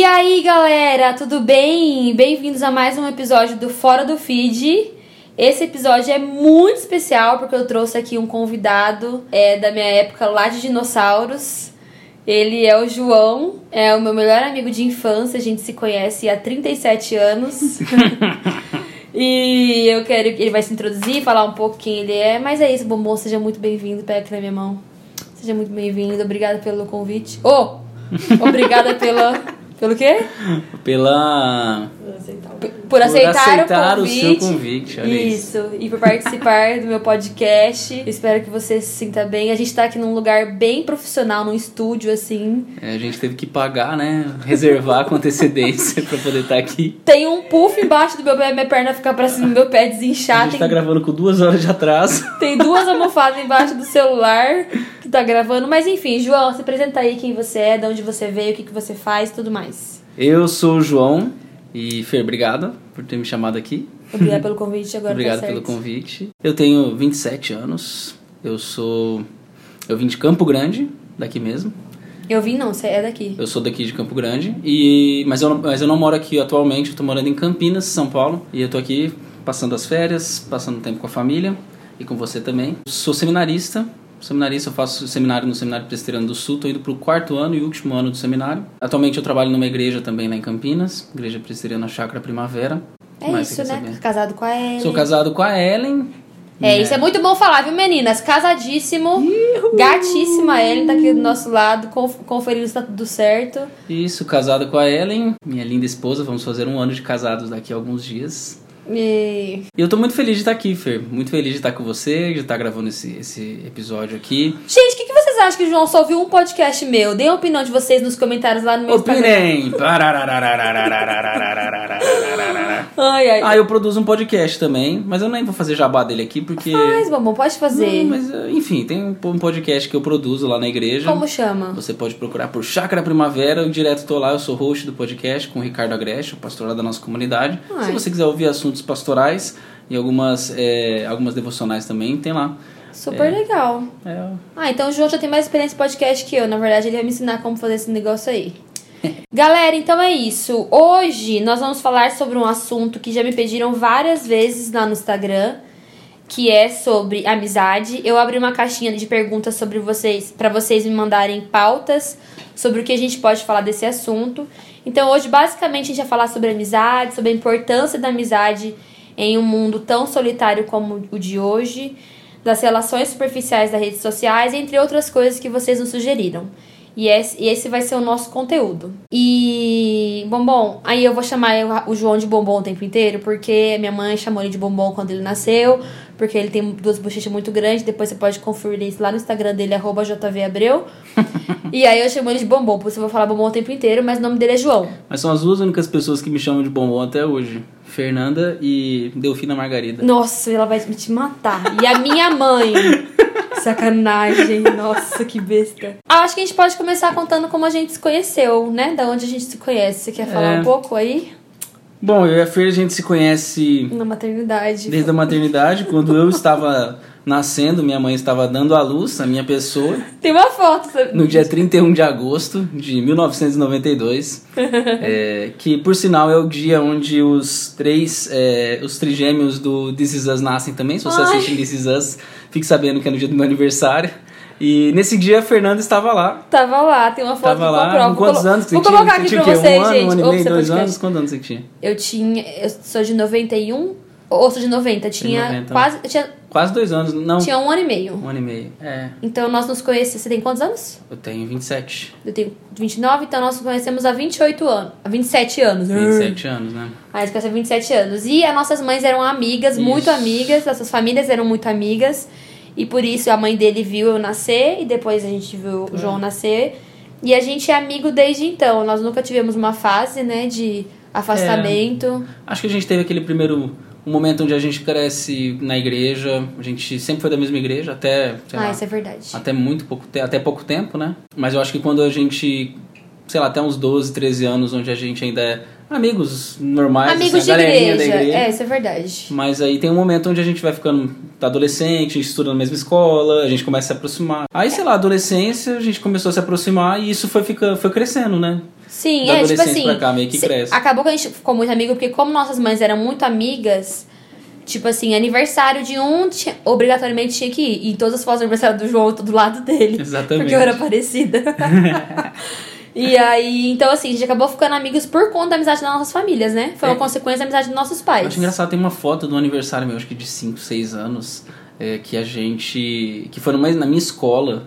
E aí, galera, tudo bem? Bem-vindos a mais um episódio do Fora do Feed. Esse episódio é muito especial porque eu trouxe aqui um convidado é, da minha época lá de dinossauros. Ele é o João, é o meu melhor amigo de infância, a gente se conhece há 37 anos. e eu quero que ele vai se introduzir, falar um pouco quem ele é. Mas é isso, Bombom, seja muito bem-vindo, pega aqui na minha mão. Seja muito bem-vindo, obrigada pelo convite. Oh, obrigada pela pelo quê? Pela. Por aceitar, por aceitar o, o seu convite. Olha isso. isso. E por participar do meu podcast. Espero que você se sinta bem. A gente tá aqui num lugar bem profissional, num estúdio, assim. É, a gente teve que pagar, né? Reservar com antecedência pra poder estar tá aqui. Tem um puff embaixo do meu pé, minha perna fica pra cima, meu pé desinchar. A gente tem... tá gravando com duas horas de atraso. Tem duas almofadas embaixo do celular que tá gravando. Mas enfim, João, se apresenta aí quem você é, de onde você veio, o que, que você faz tudo mais. Eu sou o João e Fer, obrigado por ter me chamado aqui. Obrigado pelo convite, agora Obrigado tá pelo convite. Eu tenho 27 anos. Eu sou eu vim de Campo Grande, daqui mesmo. Eu vim não, você é daqui. Eu sou daqui de Campo Grande e mas eu, mas eu não moro aqui atualmente, eu tô morando em Campinas, São Paulo, e eu tô aqui passando as férias, passando tempo com a família e com você também. Sou seminarista, seminarista, eu faço seminário no Seminário Presbiteriano do Sul, estou indo para o quarto ano e último ano do seminário. Atualmente eu trabalho numa igreja também lá em Campinas, Igreja Presbiteriana Chácara Primavera. É isso, né? Casado com a Ellen. Sou casado com a Ellen. É, é, isso é muito bom falar, viu, meninas? Casadíssimo, Uhul. gatíssima Ellen tá aqui do nosso lado, conferindo se tá tudo certo. Isso, casado com a Ellen, minha linda esposa, vamos fazer um ano de casados daqui a alguns dias. E... eu tô muito feliz de estar aqui, Fer. Muito feliz de estar com você, de estar gravando esse, esse episódio aqui. Gente, o que, que vocês acham que o João só ouviu um podcast meu? Deem a opinião de vocês nos comentários lá no meu Opinem! Instagram. ai, ai. Ah, eu produzo um podcast também, mas eu nem vou fazer jabá dele aqui porque. Faz, bom, pode fazer. Não, mas enfim, tem um podcast que eu produzo lá na igreja. Como chama? Você pode procurar por Chácara Primavera. Eu direto tô lá, eu sou host do podcast com o Ricardo Agreste, o pastor lá da nossa comunidade. Ai. Se você quiser ouvir assuntos pastorais e algumas, é, algumas devocionais também, tem lá. Super é, legal. É. Ah, então o João já tem mais experiência em podcast que eu. Na verdade, ele vai me ensinar como fazer esse negócio aí. Galera, então é isso. Hoje nós vamos falar sobre um assunto que já me pediram várias vezes lá no Instagram, que é sobre amizade. Eu abri uma caixinha de perguntas sobre vocês, para vocês me mandarem pautas sobre o que a gente pode falar desse assunto. Então hoje basicamente a gente vai falar sobre amizade, sobre a importância da amizade em um mundo tão solitário como o de hoje, das relações superficiais das redes sociais, entre outras coisas que vocês nos sugeriram. E esse, vai ser o nosso conteúdo. E, bombom, aí eu vou chamar o João de bombom o tempo inteiro, porque minha mãe chamou ele de bombom quando ele nasceu, porque ele tem duas bochechas muito grandes. Depois você pode conferir isso lá no Instagram dele, arroba JVAbreu. e aí eu chamo ele de bombom, porque eu vou falar bombom o tempo inteiro, mas o nome dele é João. Mas são as duas únicas pessoas que me chamam de bombom até hoje. Fernanda e Delfina Margarida. Nossa, ela vai te matar. E a minha mãe. Sacanagem, nossa, que besta. Ah, acho que a gente pode começar contando como a gente se conheceu, né? Da onde a gente se conhece. Você quer falar é. um pouco aí? Bom, eu e a Fer a gente se conhece. Na maternidade. Desde a maternidade, quando eu estava nascendo, minha mãe estava dando à luz a minha pessoa. Tem uma foto. Sabe? No dia 31 de agosto de 1992. é, que, por sinal, é o dia onde os três, é, os trigêmeos do This Is Us nascem também. Se você assiste This Is Us, fique sabendo que é no dia do meu aniversário. E nesse dia a Fernanda estava lá. Tava lá, tem uma foto Tava lá. Quantos anos você Vou tinha? colocar aqui pra vocês, um gente. Um ano e meio, dois anos? Quantos anos você tinha? Eu tinha. Eu sou de 91. Ou sou de 90. Tinha 90. quase. Tinha, quase dois anos, não. Tinha um ano e meio. Um ano e meio, é. Então nós nos conhecemos. Você tem quantos anos? Eu tenho 27. Eu tenho 29, então nós nos conhecemos há 28 anos. Há 27 anos. 27 anos, né? Ah, há 27 anos. E as nossas mães eram amigas, Isso. muito amigas. Nossas famílias eram muito amigas. E por isso a mãe dele viu eu nascer e depois a gente viu o João nascer. E a gente é amigo desde então. Nós nunca tivemos uma fase, né, de afastamento. É, acho que a gente teve aquele primeiro um momento onde a gente cresce na igreja, a gente sempre foi da mesma igreja até, ah, lá, isso é verdade. Até muito pouco, até pouco tempo, né? Mas eu acho que quando a gente sei lá, até uns 12, 13 anos, onde a gente ainda é amigos normais, Amigos assim, de igreja. igreja. É, isso é verdade. Mas aí tem um momento onde a gente vai ficando adolescente, a gente estuda na mesma escola, a gente começa a se aproximar. Aí, sei lá, adolescência, a gente começou a se aproximar e isso foi, fica, foi crescendo, né? Sim, Da é tipo assim. pra cá, meio que se- cresce. Acabou que a gente ficou muito amigo, porque como nossas mães eram muito amigas, tipo assim, aniversário de um, tinha- obrigatoriamente tinha que ir. E todas as fotos do aniversário do João eu tô do lado dele. Exatamente. Porque eu era parecida. e aí, então assim, a gente acabou ficando amigos por conta da amizade das nossas famílias, né? Foi uma É. consequência da amizade dos nossos pais. Eu acho engraçado, tem uma foto do aniversário meu, acho que de 5, 6 anos, é, que a gente. que foi numa, na minha escola.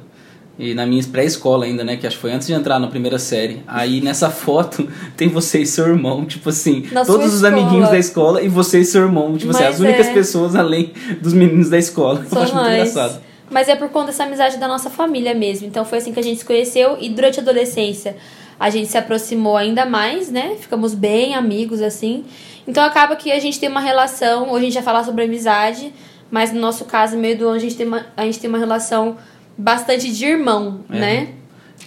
E na minha pré-escola ainda, né? Que acho que foi antes de entrar na primeira série. Aí nessa foto tem você e seu irmão, tipo assim, Na todos os escola. amiguinhos da escola e você e seu irmão, tipo assim, Mas as únicas é. pessoas além dos meninos da escola. Eu São acho muito nós. engraçado. Mas é por conta dessa amizade da nossa família mesmo. Então foi assim que a gente se conheceu e durante a adolescência a gente se aproximou ainda mais, né? Ficamos bem amigos assim. Então acaba que a gente tem uma relação, hoje a gente vai falar sobre amizade, mas no nosso caso, meio do ano, a gente tem uma, a gente tem uma relação bastante de irmão, É. né?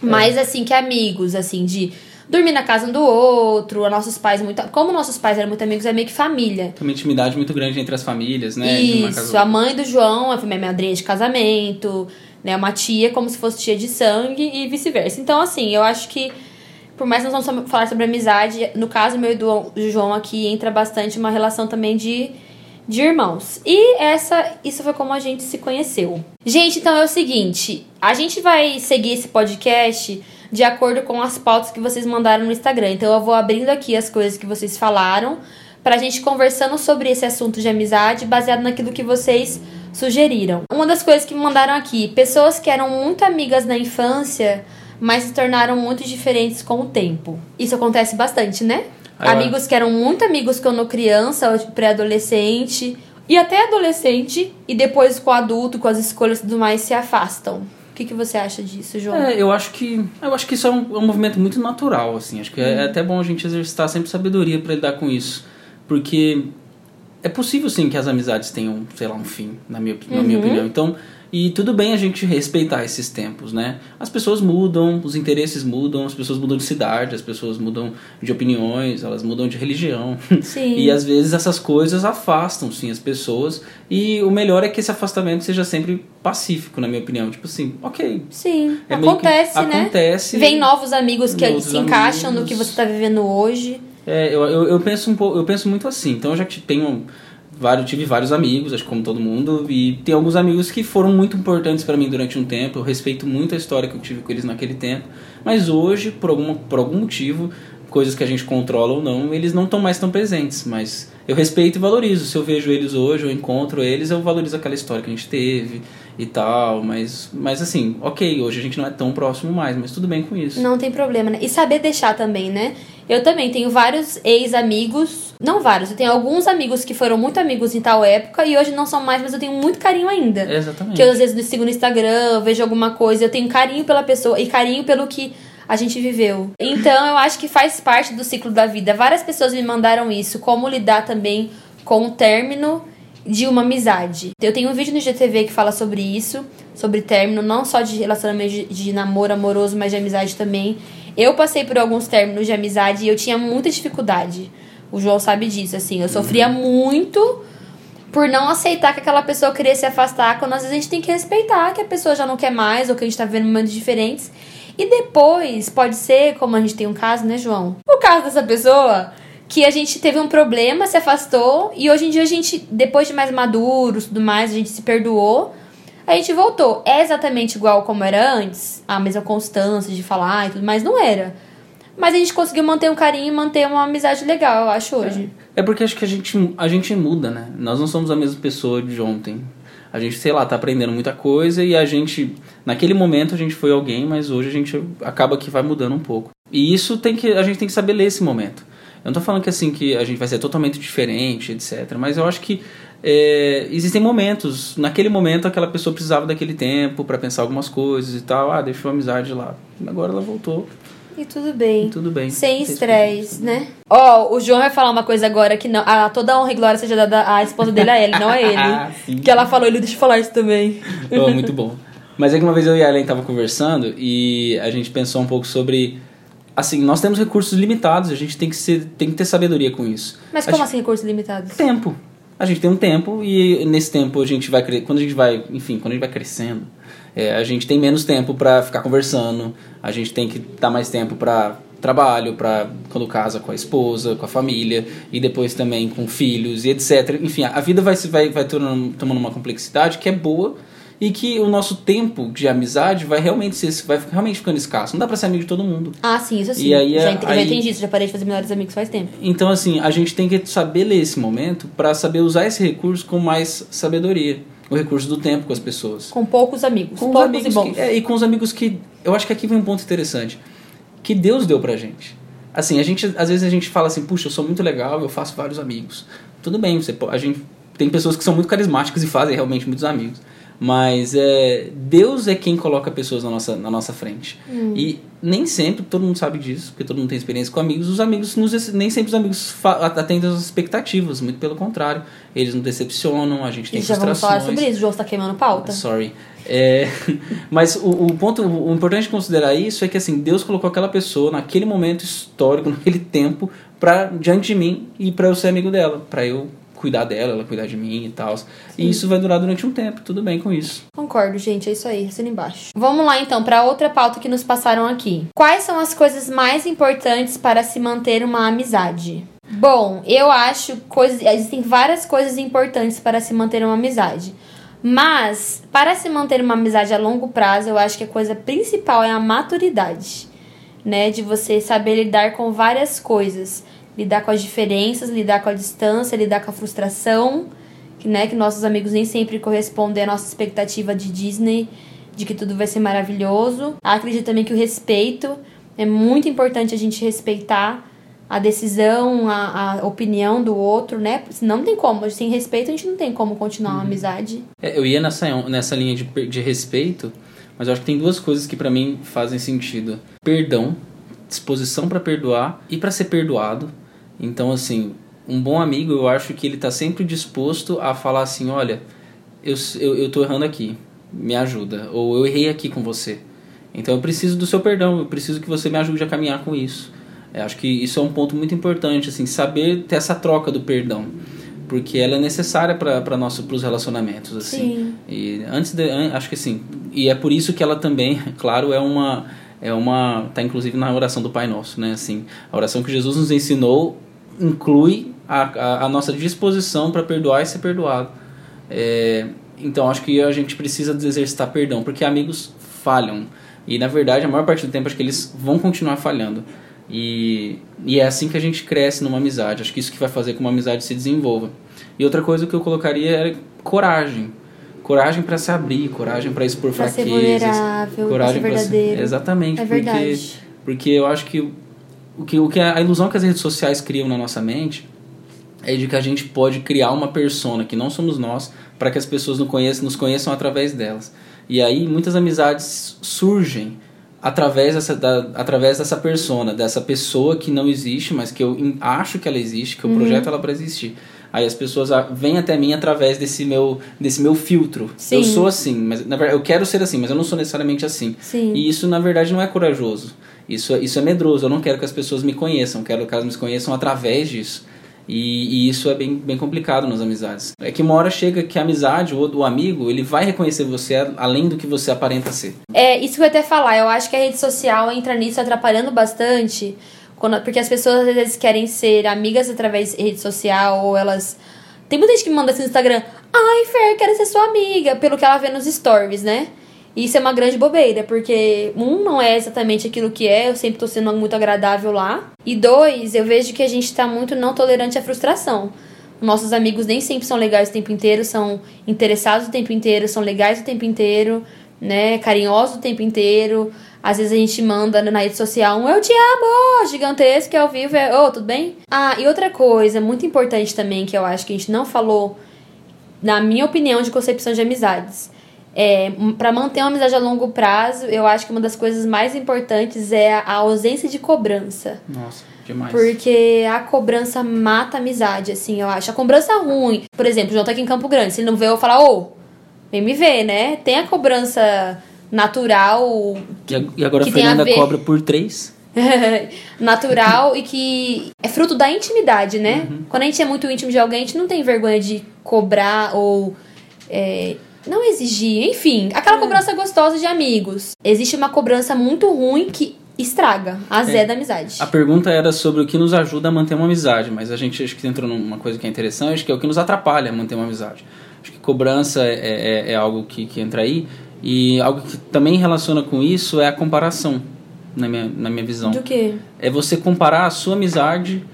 Mais assim que amigos, assim, de dormir na casa um do outro, nossos pais muito. Como nossos pais eram muito amigos, é meio que família. Tem uma intimidade muito grande entre as famílias, né? Isso, a mãe do João foi minha madrinha de casamento, né? Uma tia como se fosse tia de sangue e vice-versa. Então, assim, eu acho que, por mais que nós vamos falar sobre amizade, no caso meu e do João aqui entra bastante uma relação também de, de irmãos. E essa, isso foi como a gente se conheceu. Gente, então é o seguinte, a gente vai seguir esse podcast de acordo com as pautas que vocês mandaram no Instagram. Então eu vou abrindo aqui as coisas que vocês falaram pra gente conversando sobre esse assunto de amizade baseado naquilo que vocês sugeriram. Uma das coisas que me mandaram aqui, pessoas que eram muito amigas na infância, mas se tornaram muito diferentes com o tempo. Isso acontece bastante, né? Ah, amigos que eram muito amigos quando criança, ou pré-adolescente e até adolescente e depois com adulto, com as escolhas e tudo mais se afastam. O que, que você acha disso, João? É, eu acho que eu acho que isso é um, é um movimento muito natural, assim. Acho que é, é até bom a gente exercitar sempre sabedoria para lidar com isso, porque é possível sim que as amizades tenham, sei lá, um fim, na minha, na minha opinião. Então, e tudo bem a gente respeitar esses tempos, né? As pessoas mudam, os interesses mudam, as pessoas mudam de cidade, as pessoas mudam de opiniões, elas mudam de religião. Sim. E às vezes essas coisas afastam, sim, as pessoas. E o melhor é que esse afastamento seja sempre pacífico, na minha opinião. Tipo assim, ok, Sim, é que acontece, né? acontece. Vem novos amigos que Novos se encaixam no amigos. que você tá vivendo hoje. É, eu, eu, eu penso um pouco, eu penso muito assim. Então eu já te- tenho vários, tive vários amigos, acho que como todo mundo, e tem alguns amigos que foram muito importantes para mim durante um tempo. Eu respeito muito a história que eu tive com eles naquele tempo, mas hoje, por algum, por algum motivo, coisas que a gente controla ou não, eles não estão mais tão presentes, mas eu respeito e valorizo. Se eu vejo eles hoje, eu encontro eles, eu valorizo aquela história que a gente teve e tal, mas mas assim, OK, hoje a gente não é tão próximo mais, mas tudo bem com isso. Não tem problema, né? E saber deixar também, né? Eu também tenho vários ex-amigos, não vários, eu tenho alguns amigos que foram muito amigos em tal época e hoje não são mais, mas eu tenho muito carinho ainda. Exatamente. Que eu às vezes sigo no Instagram, eu vejo alguma coisa, eu tenho carinho pela pessoa e carinho pelo que a gente viveu. Então eu acho que faz parte do ciclo da vida. Várias pessoas me mandaram isso, como lidar também com o término de uma amizade. Eu tenho um vídeo no GTV que fala sobre isso, sobre término, não só de relacionamento de, de namoro amoroso, mas de amizade também. Eu passei por alguns términos de amizade e eu tinha muita dificuldade. O João sabe disso, assim. Eu sofria muito por não aceitar que aquela pessoa queria se afastar, quando às vezes a gente tem que respeitar que a pessoa já não quer mais, ou que a gente tá vivendo momentos diferentes. E depois, pode ser, como a gente tem um caso, né, João? O caso dessa pessoa, que a gente teve um problema, se afastou, e hoje em dia a gente, depois de mais maduros tudo mais, a gente se perdoou, a gente voltou. É exatamente igual como era antes? A mesma constância de falar e tudo mais? Não era. Mas a gente conseguiu manter um carinho e manter uma amizade legal, eu acho, hoje. É porque acho que a gente, a gente muda, né? Nós não somos a mesma pessoa de ontem. A gente, sei lá, tá aprendendo muita coisa e a gente, naquele momento a gente foi alguém, mas hoje a gente acaba que vai mudando um pouco. E isso tem que, a gente tem que saber ler esse momento. Eu não tô falando que assim que a gente vai ser totalmente diferente, etc. Mas eu acho que é, existem momentos, naquele momento aquela pessoa precisava daquele tempo para pensar algumas coisas e tal. Ah, deixou a amizade lá. Agora ela voltou. E tudo bem. E tudo bem. Sem estresse, né? Ó, o João vai falar uma coisa agora que não. A, toda a honra e glória seja dada à esposa dele a ele, não a ele. Ah, sim. que ela falou, ele deixa eu falar isso também. Oh, muito bom. Mas é que uma vez eu e a Ellen tava conversando e a gente pensou um pouco sobre assim, nós temos recursos limitados, a gente tem que, ser, tem que ter sabedoria com isso. Mas como gente- assim recursos limitados? Tempo. A gente tem um tempo e nesse tempo a gente vai quando a gente vai, enfim, quando a gente vai crescendo, é, a gente tem menos tempo pra ficar conversando, a gente tem que dar mais tempo pra trabalho, pra quando casa com a esposa, com a família e depois também com filhos e etc. Enfim, a vida vai se vai vai tornando, tomando uma complexidade que é boa e que o nosso tempo de amizade vai realmente ser, vai realmente ficando escasso. Não dá pra ser amigo de todo mundo. Ah, sim, isso sim. E aí, já, ent- já aí- entendi isso, já parei de fazer melhores amigos faz tempo. Então, assim, a gente tem que saber ler esse momento para saber usar esse recurso com mais sabedoria. O recurso do tempo com as pessoas. Com poucos amigos. Com os poucos amigos e bons. que, é, e com os amigos que. Eu acho que aqui vem um ponto interessante. Que Deus deu pra gente. Assim, a gente, às vezes a gente fala assim, puxa, eu sou muito legal, eu faço vários amigos. Tudo bem, você, a gente tem pessoas que são muito carismáticas e fazem realmente muitos amigos. Mas é, Deus é quem coloca pessoas na nossa, na nossa frente. E nem sempre, todo mundo sabe disso, porque todo mundo tem experiência com amigos, os amigos, nos, nem sempre os amigos atendem às expectativas, muito pelo contrário. Eles nos decepcionam, a gente tem E já vamos frustrações. falar sobre isso. O João está queimando pauta. Sorry. É, mas o, o ponto, o importante de considerar isso é que assim, Deus colocou aquela pessoa naquele momento histórico, naquele tempo, pra, diante de mim e para eu ser amigo dela, para eu cuidar dela, ela cuidar de mim e tal. E isso vai durar durante um tempo, tudo bem com isso. Concordo, gente, é isso aí, assina embaixo. Vamos lá então para outra pauta que nos passaram aqui. Quais são as coisas mais importantes para se manter uma amizade? Bom, eu acho coisas, existem várias coisas importantes para se manter uma amizade. Mas para se manter uma amizade a longo prazo, eu acho que a coisa principal é a maturidade, né, de você saber lidar com várias coisas, lidar com as diferenças, lidar com a distância, lidar com a frustração, que, né, que nossos amigos nem sempre correspondem à nossa expectativa de Disney, de que tudo vai ser maravilhoso. Acredito também que o respeito é muito importante a gente respeitar a decisão, a, a opinião do outro, né? Não tem como. Sem respeito a gente não tem como continuar uma amizade. É, eu ia nessa, nessa linha de, de respeito, mas eu acho que tem duas coisas que pra mim fazem sentido: perdão, disposição pra perdoar e pra ser perdoado. Então, assim, um bom amigo, eu acho que ele tá sempre disposto a falar assim: olha, eu, eu, eu tô errando aqui, me ajuda, ou eu errei aqui com você. Então eu preciso do seu perdão, eu preciso que você me ajude a caminhar com isso. Eu acho que isso é um ponto muito importante, assim, saber ter essa troca do perdão, porque ela é necessária para nosso pros relacionamentos, assim. Sim. E antes de, acho que assim, e é por isso que ela também, claro, é uma é uma tá inclusive na oração do Pai Nosso, né? Assim, a oração que Jesus nos ensinou inclui a, a, a nossa disposição para perdoar e ser perdoado. É, então acho que a gente precisa exercitar perdão, porque amigos falham. E na verdade, a maior parte do tempo acho que eles vão continuar falhando. E, e é assim que a gente cresce numa amizade. Acho que isso que vai fazer com que uma amizade se desenvolva. E outra coisa que eu colocaria era coragem. Coragem para se abrir, coragem para expor Pra ser fraquezas, vulnerável, coragem pra ser verdadeiro. Exatamente, É porque verdade. porque eu acho que o que o que a ilusão que as redes sociais criam na nossa mente é de que a gente pode criar uma persona que não somos nós para que as pessoas nos conheçam, nos conheçam através delas. E aí muitas amizades surgem através dessa, da, através dessa persona, dessa pessoa que não existe, mas que eu acho que ela existe, que eu Uhum. projeto ela para existir. Aí as pessoas ah, vêm até mim através desse meu, desse meu filtro. Sim. Eu sou assim, mas na verdade eu quero ser assim, mas eu não sou necessariamente assim. Sim. E isso na verdade não é corajoso. Isso, é- isso é medroso. Eu não quero que as pessoas me conheçam, quero que elas me conheçam através disso. E, e isso é bem, bem complicado nas amizades. É que uma hora chega que a amizade ou o amigo, ele vai reconhecer você além do que você aparenta ser. É, isso que eu ia até falar. Eu acho que a rede social entra nisso atrapalhando bastante. Quando, porque as pessoas às vezes querem ser amigas através de rede social ou elas. Tem muita gente que me manda assim no Instagram: Ai, Fer, quero ser sua amiga, pelo que ela vê nos stories, né? E Isso é uma grande bobeira, porque um não é exatamente aquilo que é, eu sempre tô sendo muito agradável lá. E dois, eu vejo que a gente tá muito não tolerante à frustração. Nossos amigos nem sempre são legais o tempo inteiro, são interessados o tempo inteiro, são legais o tempo inteiro, né? Carinhosos o tempo inteiro. Às vezes a gente manda na rede social um eu te amo, gigantesco, que ao vivo é, ô, tudo bem? Ah, e outra coisa muito importante também que eu acho que a gente não falou, na minha opinião, de concepção de amizades. É, para manter uma amizade a longo prazo, eu acho que uma das coisas mais importantes é a ausência de cobrança. Nossa, demais. Porque a cobrança mata a amizade, assim, eu acho. A cobrança ruim. Por exemplo, o João tá aqui em Campo Grande. Se ele não vê, eu vou falar, ô, vem me ver, né? Tem a cobrança natural. E a- E agora a a Fernanda ver- cobra por três. natural e que é fruto da intimidade, né? Uhum. Quando a gente é muito íntimo de alguém, a gente não tem vergonha de cobrar ou é, não exigir, enfim, aquela cobrança gostosa de amigos. Existe uma cobrança muito ruim que estraga, azeda a amizade. A pergunta era sobre o que nos ajuda a manter uma amizade, mas a gente acho que entrou numa coisa que é interessante, que é o que nos atrapalha a manter uma amizade. Acho que cobrança é, é, é algo que, que entra aí, e algo que também relaciona com isso é a comparação, na minha, na minha visão. Do quê? É você comparar a sua amizade,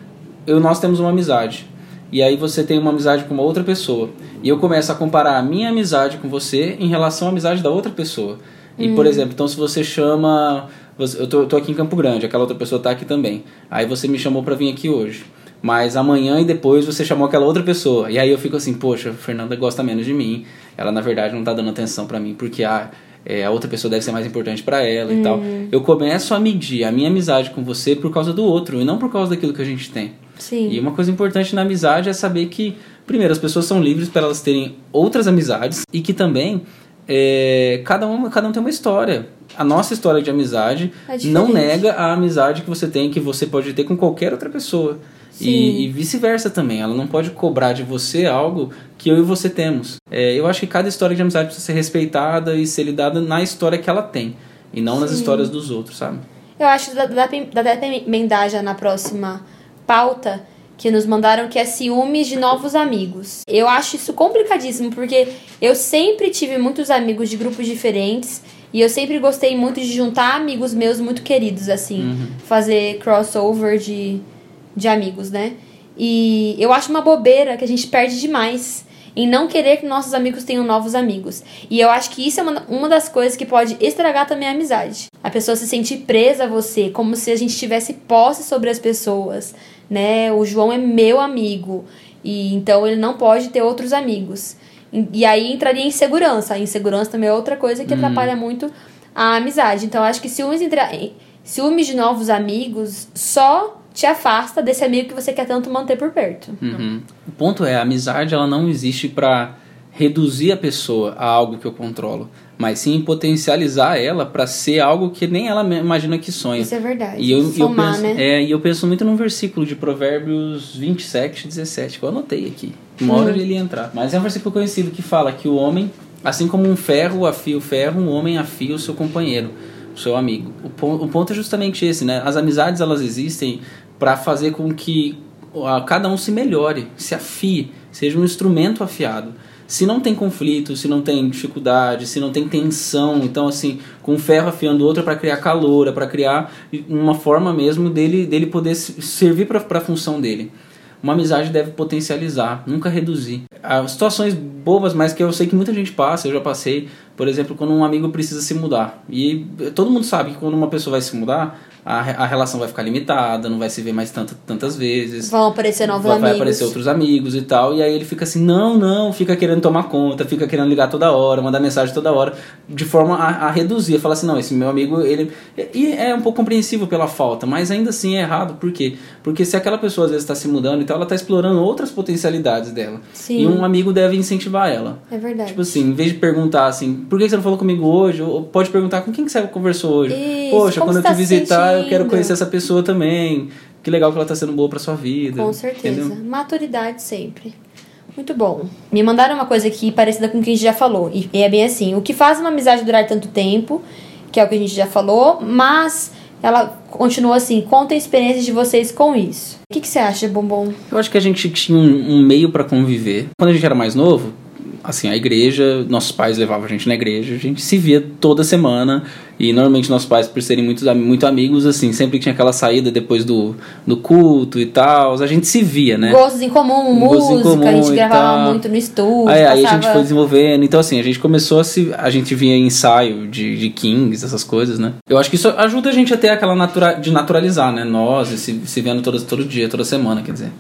eu nós temos uma amizade, e aí você tem uma amizade com uma outra pessoa, e eu começo a comparar a minha amizade com você em relação à amizade da outra pessoa. E, por exemplo, então se você chama. Eu tô, tô aqui em Campo Grande, aquela outra pessoa tá aqui também. Aí você me chamou pra vir aqui hoje. Mas amanhã e depois você chamou aquela outra pessoa. E aí eu fico assim, poxa, a Fernanda gosta menos de mim. Ela na verdade não tá dando atenção pra mim, porque a, é, a outra pessoa deve ser mais importante pra ela e tal. Eu começo a medir a minha amizade com você por causa do outro e não por causa daquilo que a gente tem. Sim. E uma coisa importante na amizade é saber que, primeiro, as pessoas são livres para elas terem outras amizades e que também é, cada, um, cada um tem uma história. A nossa história de amizade É não nega a amizade que você tem, que você pode ter com qualquer outra pessoa. E, e vice-versa também. Ela não pode cobrar de você algo que eu e você temos. É, eu acho que cada história de amizade precisa ser respeitada e ser lidada na história que ela tem. E não nas Sim. histórias dos outros, sabe? Eu acho que dá, dá, dá até emendar já na próxima pauta que nos mandaram que é ciúmes de novos amigos. Eu acho isso complicadíssimo porque eu sempre tive muitos amigos de grupos diferentes e eu sempre gostei muito de juntar amigos meus muito queridos assim, fazer crossover de de amigos, né? E eu acho uma bobeira que a gente perde demais em não querer que nossos amigos tenham novos amigos. E eu acho que isso é uma, uma das coisas que pode estragar também a amizade. A pessoa se sentir presa a você, como se a gente tivesse posse sobre as pessoas, né? O João é meu amigo e então ele não pode ter outros amigos. E, e aí entraria insegurança. A insegurança também é outra coisa que atrapalha muito a amizade. Então eu acho que ciúmes, entre, ciúmes de novos amigos só te afasta desse amigo que você quer tanto manter por perto. Uhum. O ponto é, a amizade ela não existe para reduzir a pessoa a algo que eu controlo, mas sim potencializar ela para ser algo que nem ela imagina que sonha. Isso é verdade. E eu, eu Somar, penso, né? é, e eu penso muito num versículo de Provérbios 27, 17, que eu anotei aqui. Uma hora Hum. ele entrar. Mas é um versículo conhecido que fala que o homem, assim como um ferro afia o ferro, um homem afia o seu companheiro, o seu amigo. O ponto é justamente esse, né? As amizades elas existem para fazer com que cada um se melhore, se afie, seja um instrumento afiado. Se não tem conflito, se não tem dificuldade, se não tem tensão, então assim, com um ferro afiando outro para criar calor, para criar uma forma mesmo dele dele poder se- servir para a função dele. Uma amizade deve potencializar, nunca reduzir. Há situações bobas, mas que eu sei que muita gente passa, eu já passei, por exemplo, quando um amigo precisa se mudar. E todo mundo sabe que quando uma pessoa vai se mudar, a, a relação vai ficar limitada, não vai se ver mais tanta, tantas vezes. Vão aparecer novos vai, vai amigos. aparecer outros amigos e tal. E aí ele fica assim, não, não, fica querendo tomar conta, fica querendo ligar toda hora, mandar mensagem toda hora, de forma a, a reduzir, a falar assim, não, esse meu amigo, ele. E é um pouco compreensível pela falta, mas ainda assim é errado, por quê? Porque se aquela pessoa às vezes está se mudando e tal, ela está explorando outras potencialidades dela. Sim. E um amigo deve incentivar ela. É verdade. Tipo assim, em vez de perguntar assim, por que você não falou comigo hoje? Ou pode perguntar com quem que você conversou hoje? Isso, Poxa, quando eu te tá visitar, eu quero conhecer essa pessoa também. Que legal que ela tá sendo boa pra sua vida. Com certeza. entendeu? Maturidade sempre. Muito bom. Me mandaram uma coisa aqui parecida com o que a gente já falou. E é bem assim: o que faz uma amizade durar tanto tempo, que é o que a gente já falou, mas ela continua assim: contem experiências de vocês com isso. O que, que você acha, Bombom? Eu acho que a gente tinha um, um meio pra conviver. Quando a gente era mais novo, assim, a igreja, nossos pais levavam a gente na igreja, a gente se via toda semana. E normalmente nossos pais, por serem muito, muito amigos, assim, sempre tinha aquela saída depois do, do culto e tal, a gente se via, né? Gostos em comum, Gostos em música, comum a gente gravava muito no estúdio. Aí, aí a passava- gente foi desenvolvendo. Então, assim, a gente começou a se. A gente em ensaio de, de Kings, essas coisas, né? Eu acho que isso ajuda a gente a ter aquela natura, de naturalizar, né? Nós, se, se vendo todo, todo dia, toda semana, quer dizer.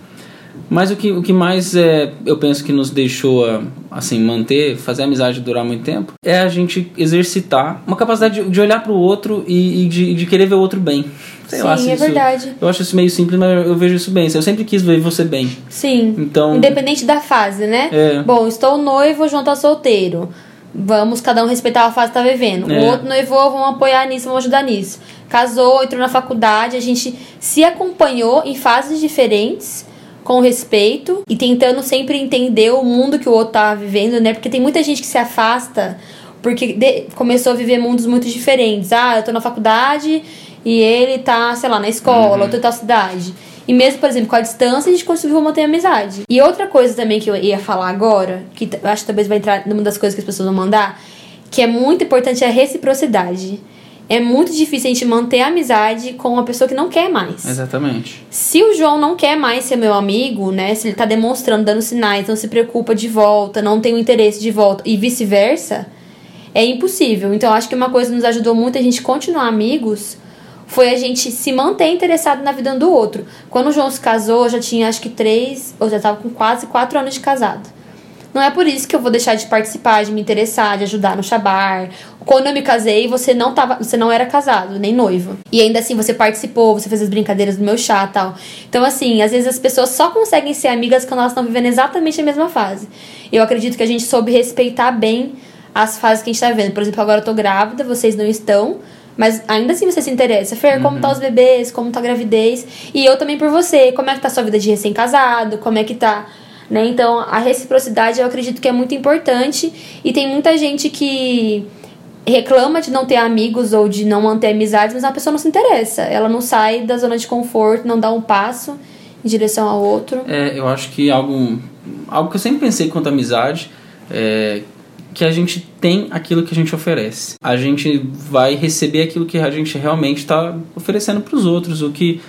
Mas o que, o que mais é, eu penso que nos deixou assim, manter, fazer a amizade durar muito tempo, é a gente exercitar uma capacidade de, de olhar pro outro e, e de, de querer ver o outro bem. Sei Sim, lá, se é isso- verdade. Eu acho isso meio simples, mas eu vejo isso bem. Eu sempre quis ver você bem. Sim. Então. Independente da fase, né? É. Bom, estou noivo, o João tá solteiro. Vamos cada um respeitar a fase que tá vivendo. É. O outro noivou, vamos apoiar nisso, vamos ajudar nisso. Casou, entrou na faculdade, a gente se acompanhou em fases diferentes, com respeito e tentando sempre entender o mundo que o outro tá vivendo, né? Porque tem muita gente que se afasta porque de- começou a viver mundos muito diferentes. Ah, eu tô na faculdade e ele tá, sei lá, na escola, outro em tal cidade. E mesmo, por exemplo, com a distância, a gente conseguiu manter a amizade. E outra coisa também que eu ia falar agora, que acho que talvez vai entrar numa das coisas que as pessoas vão mandar, que é muito importante é a reciprocidade. É muito difícil a gente manter a amizade com uma pessoa que não quer mais. Exatamente. Se o João não quer mais ser meu amigo, né? Se ele tá demonstrando, dando sinais, não se preocupa de volta, não tem o interesse de volta e vice-versa, é impossível. Então acho que uma coisa que nos ajudou muito a gente continuar amigos foi a gente se manter interessado na vida um do outro. Quando o João se casou, eu já tinha acho que três, ou já tava com quase quatro anos de casado. Não é por isso que eu vou deixar de participar, de me interessar, de ajudar no chabar. Quando eu me casei, você não tava, você não era casado, nem noivo. E ainda assim você participou, você fez as brincadeiras do meu chá, tal. Então assim, às vezes as pessoas só conseguem ser amigas quando elas estão vivendo exatamente a mesma fase. Eu acredito que a gente soube respeitar bem as fases que a gente tá vivendo. Por exemplo, agora eu tô grávida, vocês não estão. Mas ainda assim você se interessa. Fer, como tá os bebês? Como tá a gravidez? E eu também por você. Como é que tá a sua vida de recém-casado? Como é que tá né? Então, a reciprocidade eu acredito que é muito importante e tem muita gente que reclama de não ter amigos ou de não manter amizades, mas a pessoa não se interessa. Ela não sai da zona de conforto, não dá um passo em direção ao outro. É, eu acho que algo, algo que eu sempre pensei quanto à amizade é que a gente tem aquilo que a gente oferece. A gente vai receber aquilo que a gente realmente está oferecendo para os outros. O que,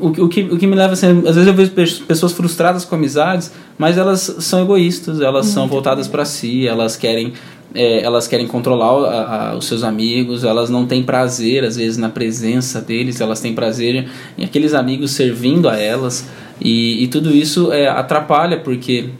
o, que- o, que, o que me leva a ser. Às vezes eu vejo pe- pessoas frustradas com amizades, mas elas são egoístas, elas são voltadas para si, elas querem. é, elas querem controlar a- a- os seus amigos, elas não têm prazer, às vezes, na presença deles, elas têm prazer em aqueles amigos servindo a elas, e, e tudo isso é, atrapalha, porque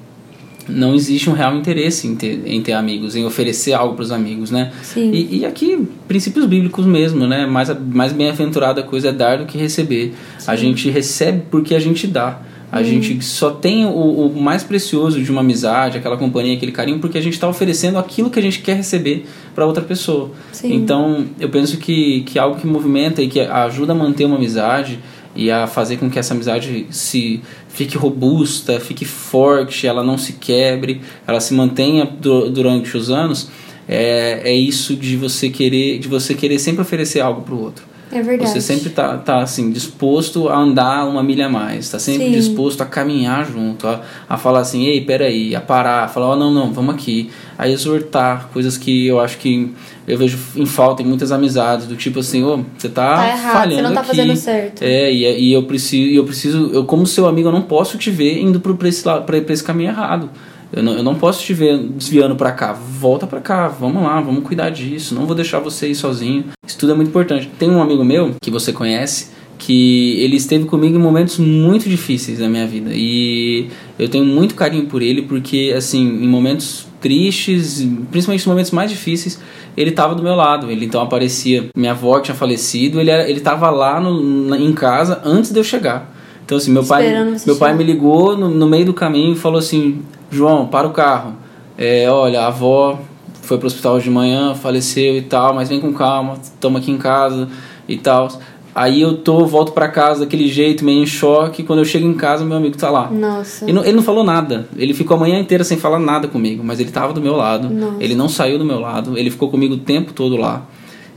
não existe um real interesse em ter, em ter amigos, em oferecer algo para os amigos, né? Sim. E, e aqui, princípios bíblicos mesmo, né? Mais, mais bem-aventurada coisa é dar do que receber. A gente recebe porque a gente dá. A gente só tem o, o mais precioso de uma amizade, aquela companhia, aquele carinho, porque a gente está oferecendo aquilo que a gente quer receber para outra pessoa. Sim. Então, eu penso que, que algo que movimenta e que ajuda a manter uma amizade e a fazer com que essa amizade se fique robusta, fique forte, ela não se quebre, ela se mantenha du- durante os anos, é, é isso de você querer, de você querer sempre oferecer algo para o outro. É verdade. Você sempre tá, tá assim, disposto a andar uma milha a mais, tá sempre Sim. disposto a caminhar junto, a, a falar assim, ei, peraí, a parar, a falar, ó, não, não, vamos aqui, a exortar, coisas que eu acho que eu vejo em falta em muitas amizades, do tipo assim, ô, você tá, Tá errado, falhando você não tá aqui. fazendo certo. É, e, e eu preciso, eu preciso, eu como seu amigo, eu não posso te ver indo pro, pra, esse, pra, pra esse caminho errado. Eu não, eu não posso te ver desviando pra cá. Volta pra cá, vamos lá, vamos cuidar disso. Não vou deixar você ir sozinho. Isso tudo é muito importante. Tem um amigo meu que você conhece que ele esteve comigo em momentos muito difíceis da minha vida e eu tenho muito carinho por ele porque assim em momentos tristes principalmente nos momentos mais difíceis ele estava do meu lado ele então aparecia minha avó tinha falecido ele era, ele estava lá no, na- em casa antes de eu chegar então assim meu pai Esperando meu pai me ligou no, no meio do caminho e falou assim João para o carro é, olha a avó foi pro hospital de manhã, faleceu e tal, mas vem com calma, estamos aqui em casa e tal. Aí eu tô, volto pra casa daquele jeito, meio em choque, quando eu chego em casa, meu amigo tá lá. Nossa. Ele não, ele não falou nada, ele ficou a manhã inteira sem falar nada comigo, mas ele tava do meu lado, Nossa. ele não saiu do meu lado, ele ficou comigo o tempo todo lá.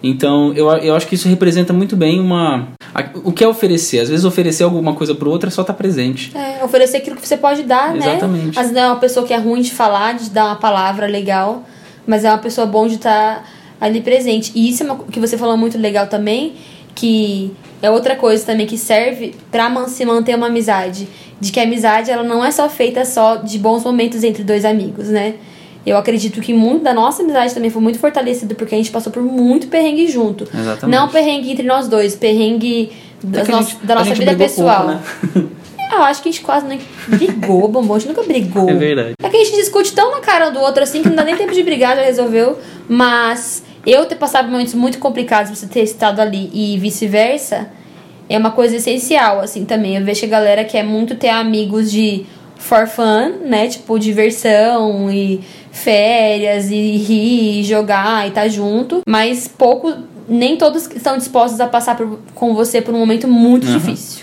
Então, eu, eu acho que isso representa muito bem uma. O que é oferecer? Às vezes, oferecer alguma coisa pro outro é só estar presente. É, oferecer aquilo que você pode dar, né? Exatamente. Às vezes é uma pessoa que é ruim de falar, de dar uma palavra legal, mas é uma pessoa bom de estar ali presente. E isso é uma que você falou muito legal também, que é outra coisa também que serve pra man- se manter uma amizade. De que a amizade ela não é só feita só de bons momentos entre dois amigos, né? Eu acredito que muito da nossa amizade também foi muito fortalecida porque a gente passou por muito perrengue junto. Exatamente. Não perrengue entre nós dois, perrengue É que noss- gente- da nossa vida pessoal. pouco, né? Eu acho que a gente quase nem brigou, bombom. A gente nunca brigou. É verdade. É que a gente discute tão na cara do outro assim que não dá nem tempo de brigar, já resolveu. Mas eu ter passado momentos muito complicados, você ter estado ali e vice-versa, é uma coisa essencial, assim, também. Eu vejo que a galera quer muito ter amigos de for fun, né? Tipo, diversão e férias e rir, e jogar e estar tá junto, mas pouco, nem todos estão dispostos a passar por, com você por um momento muito uhum. difícil.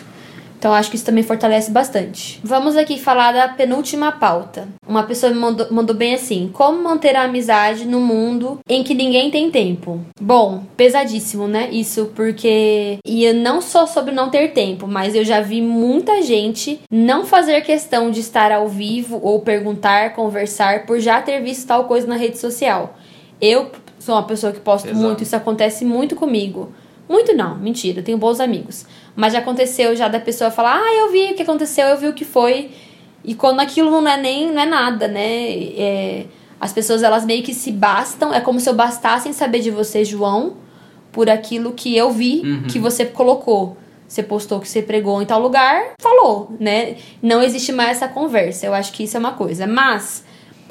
Então acho que isso também fortalece bastante. Vamos aqui falar da penúltima pauta. Uma pessoa me mandou, mandou bem assim: Como manter a amizade no mundo em que ninguém tem tempo? Bom, pesadíssimo, né? Isso porque. E não só sobre não ter tempo, mas eu já vi muita gente não fazer questão de estar ao vivo ou perguntar, conversar por já ter visto tal coisa na rede social. Eu sou uma pessoa que posto Exato. muito, isso acontece muito comigo. Muito não, mentira, tenho bons amigos. Mas já aconteceu já da pessoa falar, ah, eu vi o que aconteceu, eu vi o que foi. E quando aquilo não é nem não é nada, né? É, as pessoas elas meio que se bastam, é como se eu bastasse em saber de você, João, por aquilo que eu vi uhum. que você colocou. Você postou que você pregou em tal lugar, falou, né? Não existe mais essa conversa. Eu acho que isso é uma coisa. Mas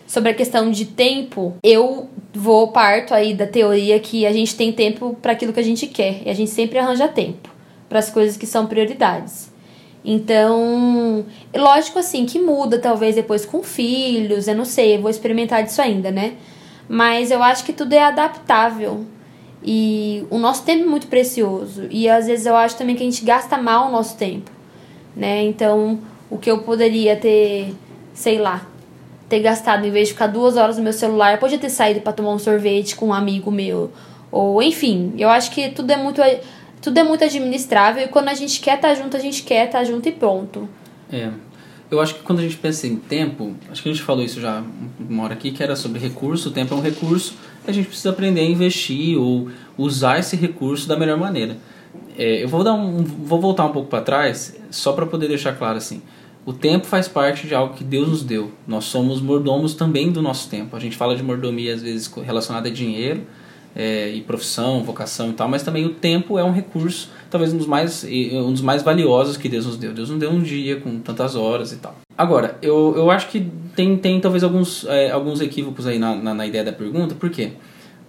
sobre a questão de tempo, eu vou parto aí da teoria que a gente tem tempo para aquilo que a gente quer e a gente sempre arranja tempo para as coisas que são prioridades. Então, lógico assim que muda talvez depois com filhos, eu não sei, eu vou experimentar disso ainda, né? Mas eu acho que tudo é adaptável. E o nosso tempo é muito precioso. E às vezes eu acho também que a gente gasta mal o nosso tempo, né? Então, o que eu poderia ter, sei lá, ter gastado, em vez de ficar duas horas no meu celular, podia ter saído para tomar um sorvete com um amigo meu. Ou, enfim, eu acho que tudo é muito, tudo é muito administrável e quando a gente quer estar tá junto, a gente quer estar tá junto e pronto. É. Eu acho que quando a gente pensa em tempo, acho que a gente falou isso já uma hora aqui, que era sobre recurso. O tempo é um recurso a gente precisa aprender a investir ou usar esse recurso da melhor maneira. É, eu vou dar um, vou voltar um pouco para trás, só para poder deixar claro assim. O tempo faz parte de algo que Deus nos deu. Nós somos mordomos também do nosso tempo. A gente fala de mordomia às vezes relacionada a dinheiro é, e profissão, vocação e tal, mas também o tempo é um recurso, talvez um dos mais um dos mais valiosos que Deus nos deu. Deus nos deu um dia com tantas horas e tal. Agora, eu, eu acho que tem, tem talvez alguns, é, alguns equívocos aí na, na, na ideia da pergunta. Por quê?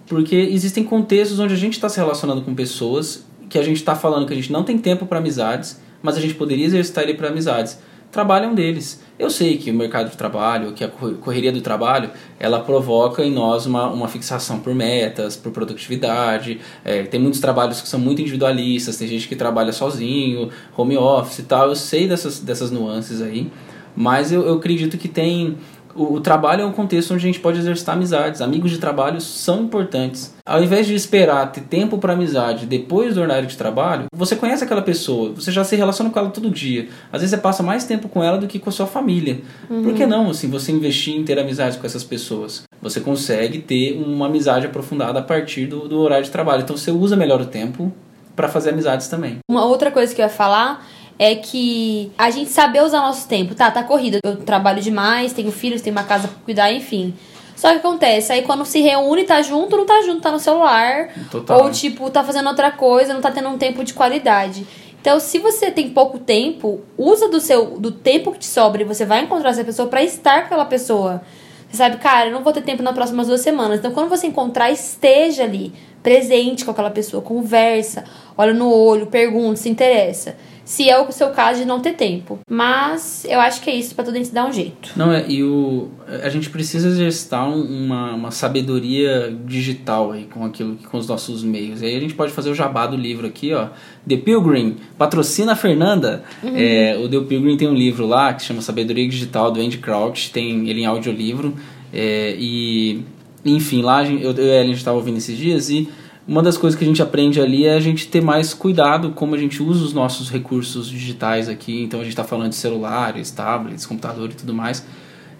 Porque existem contextos onde a gente está se relacionando com pessoas que a gente está falando que a gente não tem tempo para amizades, mas a gente poderia exercitar ele para amizades trabalham deles. Eu sei que o mercado de trabalho, que a correria do trabalho, ela provoca em nós uma, uma fixação por metas, por produtividade. É, tem muitos trabalhos que são muito individualistas, tem gente que trabalha sozinho, home office e tal. Eu sei dessas, dessas nuances aí, mas eu, eu acredito que tem o, o, trabalho é um contexto onde a gente pode exercitar amizades. Amigos de trabalho são importantes. Ao invés de esperar ter tempo para amizade depois do horário de trabalho, você conhece aquela pessoa, você já se relaciona com ela todo dia. Às vezes você passa mais tempo com ela do que com a sua família. Uhum. Por que não, assim, você investir em ter amizades com essas pessoas? Você consegue ter uma amizade aprofundada a partir do, do horário de trabalho. Então você usa melhor o tempo para fazer amizades também. Uma outra coisa que eu ia falar é que a gente saber usar nosso tempo. Tá, tá corrida. Eu trabalho demais, tenho filhos, tenho uma casa pra cuidar, enfim. Só que acontece, aí quando se reúne, tá junto, não tá junto, tá no celular. Total. Ou, tipo, tá fazendo outra coisa, não tá tendo um tempo de qualidade. Então, se você tem pouco tempo, usa do seu do tempo que te sobra e você vai encontrar essa pessoa para estar com aquela pessoa. Você sabe, cara, eu não vou ter tempo nas próximas duas semanas. Então, quando você encontrar, esteja ali, presente com aquela pessoa, conversa, olha no olho, pergunta, se interessa se é o seu caso de não ter tempo. Mas eu acho que é isso para todo mundo dar um jeito. Não, é, e o, a gente precisa exercitar uma, uma sabedoria digital aí com aquilo, com os nossos meios. Aí a gente pode fazer o jabá do livro aqui, ó. The Pilgrim, patrocina a Fernanda. Uhum. É, o The Pilgrim tem um livro lá que chama Sabedoria Digital, do Andy Crouch, tem ele em audiolivro. É, e, enfim, lá eu, eu e a gente estava ouvindo esses dias e uma das coisas que a gente aprende ali é a gente ter mais cuidado como a gente usa os nossos recursos digitais aqui. Então a gente está falando de celulares, tablets, computador e tudo mais.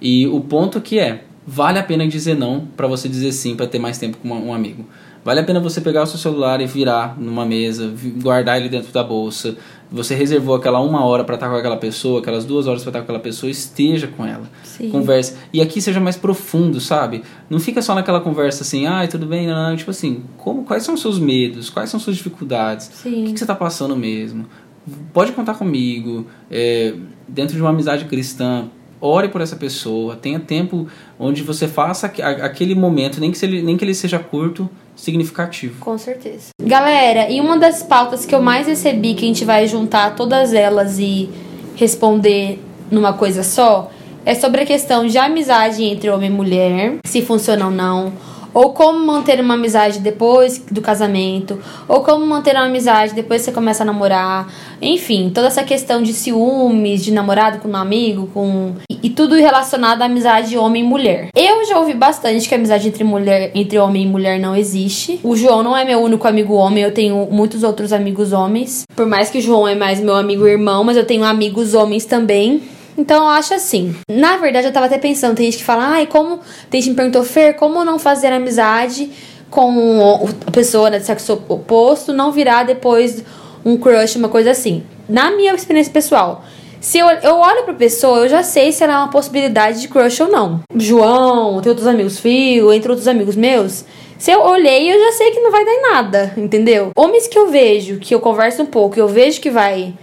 E o ponto que é, vale a pena dizer não para você dizer sim para ter mais tempo com um amigo. Vale a pena você pegar o seu celular e virar numa mesa, guardar ele dentro da bolsa. Você reservou aquela uma hora para estar com aquela pessoa, aquelas duas horas para estar com aquela pessoa, esteja com ela. Sim. Converse. E aqui seja mais profundo, sabe? Não fica só naquela conversa assim, ai, ah, tudo bem, não, não. Tipo assim, como, quais são os seus medos? Quais são as suas dificuldades? Sim. O que, que você está passando mesmo? Pode contar comigo. É, dentro de uma amizade cristã, ore por essa pessoa, tenha tempo onde você faça aquele momento, nem que, ele, nem que ele seja curto, significativo. Com certeza. Galera, e uma das pautas que eu mais recebi, que a gente vai juntar todas elas e responder numa coisa só, É sobre a questão de amizade entre homem e mulher, se funciona ou não ou como manter uma amizade depois do casamento, ou como manter uma amizade depois que você começa a namorar, enfim, toda essa questão de ciúmes, de namorado com um amigo, com e, e tudo relacionado à amizade homem e mulher. Eu já ouvi bastante que a amizade entre mulher, entre homem e mulher não existe. O João não é meu único amigo homem, eu tenho muitos outros amigos homens. Por mais que o João é mais meu amigo irmão, mas eu tenho amigos homens também. Então eu acho assim. Na verdade, eu tava até pensando, tem gente que fala, ai, como. Tem gente que me perguntou, Fer, como não fazer amizade com a pessoa né, de sexo oposto, não virar depois um crush, uma coisa assim. Na minha experiência pessoal, se eu, eu olho pra pessoa, eu já sei se ela é uma possibilidade de crush ou não. João, tem outros amigos, Fio, entre outros amigos meus. Se eu olhei, eu já sei que não vai dar em nada, entendeu? Homens que eu vejo, que eu converso um pouco, eu vejo que vai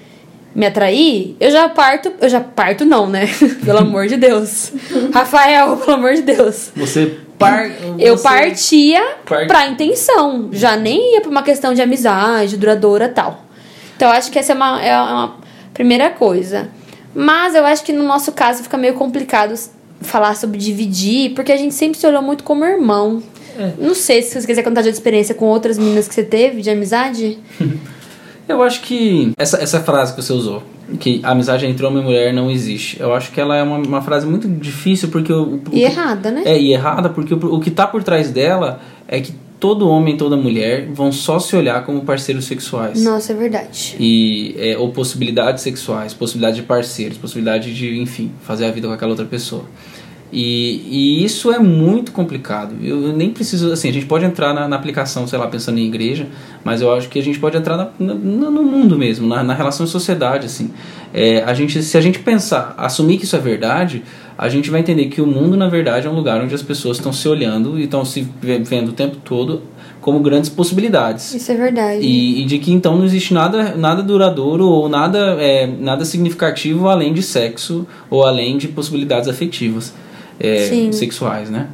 me atrair, eu já parto. Eu já parto, não, né? pelo amor de Deus. Rafael, pelo amor de Deus. Você par. Eu partia part... pra intenção. Já nem ia pra uma questão de amizade, duradoura tal. Então eu acho que essa é uma, é uma primeira coisa. Mas eu acho que no nosso caso fica meio complicado falar sobre dividir, porque a gente sempre se olhou muito como irmão. É. Não sei se você quiser contar de experiência com outras meninas que você teve de amizade. Eu acho que essa, essa frase que você usou, que a amizade entre homem e mulher não existe, eu acho que ela é uma, uma frase muito difícil porque o, o e errada, né? É, e errada porque o, o que está por trás dela é que todo homem e toda mulher vão só se olhar como parceiros sexuais. Nossa, é verdade. E, é, ou possibilidades sexuais, possibilidade de parceiros, possibilidade de, enfim, fazer a vida com aquela outra pessoa. E, e, isso é muito complicado. Eu, nem preciso, assim, a gente pode entrar na, na, aplicação, sei lá, pensando em igreja, mas eu acho que a gente pode entrar na, na, no mundo mesmo, na, na relação de sociedade, assim. É, a gente, se a gente pensar, assumir que isso é verdade, a gente vai entender que o mundo, na verdade, é um lugar onde as pessoas estão se olhando e estão se vendo o tempo todo como grandes possibilidades. Isso é verdade. E, e de que então não existe nada, nada duradouro ou nada, é, nada significativo além de sexo ou além de possibilidades afetivas é, sexuais, né?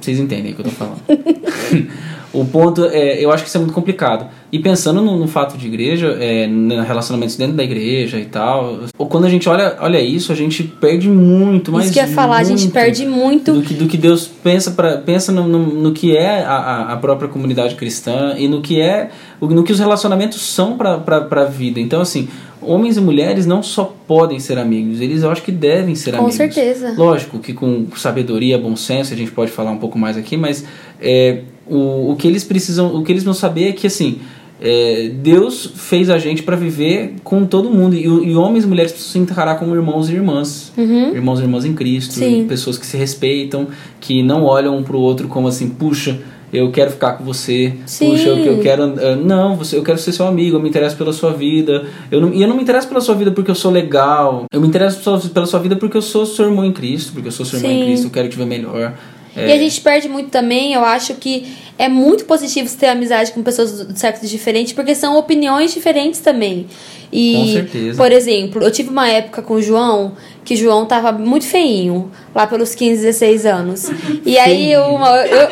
Vocês entendem o que eu tô falando. o ponto é, eu acho que isso é muito complicado. E pensando no, no fato de igreja, é, relacionamentos dentro da igreja e tal, ou quando a gente olha, olha isso, a gente perde muito, mais Isso que ia falar, a gente perde muito. Do que, do que Deus pensa, pra, pensa no, no, no que é a, a própria comunidade cristã e no que é, no que os relacionamentos são para a vida. Então, assim, homens e mulheres não só podem ser amigos, eles eu acho que devem ser com amigos. Com certeza. Lógico que com sabedoria, bom senso, a gente pode falar um pouco mais aqui, mas é, o, o que eles precisam, o que eles vão saber é que assim. É, Deus fez a gente para viver com todo mundo e, e, homens e mulheres precisam se encarar como irmãos e irmãs, uhum. irmãos e irmãs em Cristo, pessoas que se respeitam, que não olham um pro outro como assim, puxa, eu quero ficar com você, Sim. puxa, eu, eu quero. Uh, não, você, eu quero ser seu amigo, eu me interesso pela sua vida. Eu não, e eu não me interesso pela sua vida porque eu sou legal. Eu me interesso pela sua vida porque eu sou seu irmão em Cristo, porque eu sou seu irmão em Cristo, eu quero te ver melhor. É. E a gente perde muito também, eu acho que é muito positivo ter amizade com pessoas de sexos diferentes, porque são opiniões diferentes também. E, com certeza. por exemplo, eu tive uma época com o João que o João tava muito feinho, lá pelos 15, 16 anos. E aí eu, uma, eu,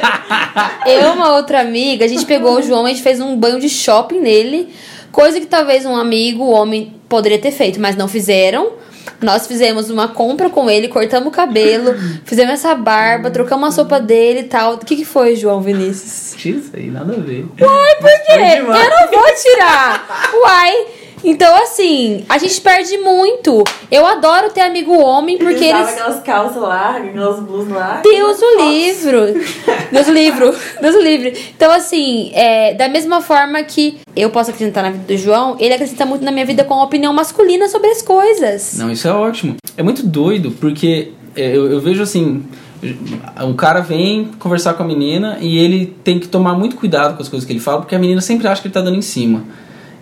eu uma outra amiga, a gente pegou o João, a gente fez um banho de shopping nele, coisa que talvez um amigo, homem, poderia ter feito, mas não fizeram. Nós fizemos uma compra com ele, cortamos o cabelo, fizemos essa barba, trocamos a sopa dele e tal. O que, que foi, João Vinícius? Isso aí, nada a ver. Uai, por quê? Eu não vou tirar. Uai. Então, assim, a gente perde muito. Eu adoro ter amigo homem, porque eles. eles... aquelas calças largas, aquelas blusas largas. Deus o livro. Deus o livro. Deus o livre. Então, assim, é, da mesma forma que eu posso acrescentar na vida do João, ele acrescenta muito na minha vida com a opinião masculina sobre as coisas. Não, isso é ótimo. É muito doido, porque é, eu, eu vejo assim um cara vem conversar com a menina e ele tem que tomar muito cuidado com as coisas que ele fala, porque a menina sempre acha que ele tá dando em cima.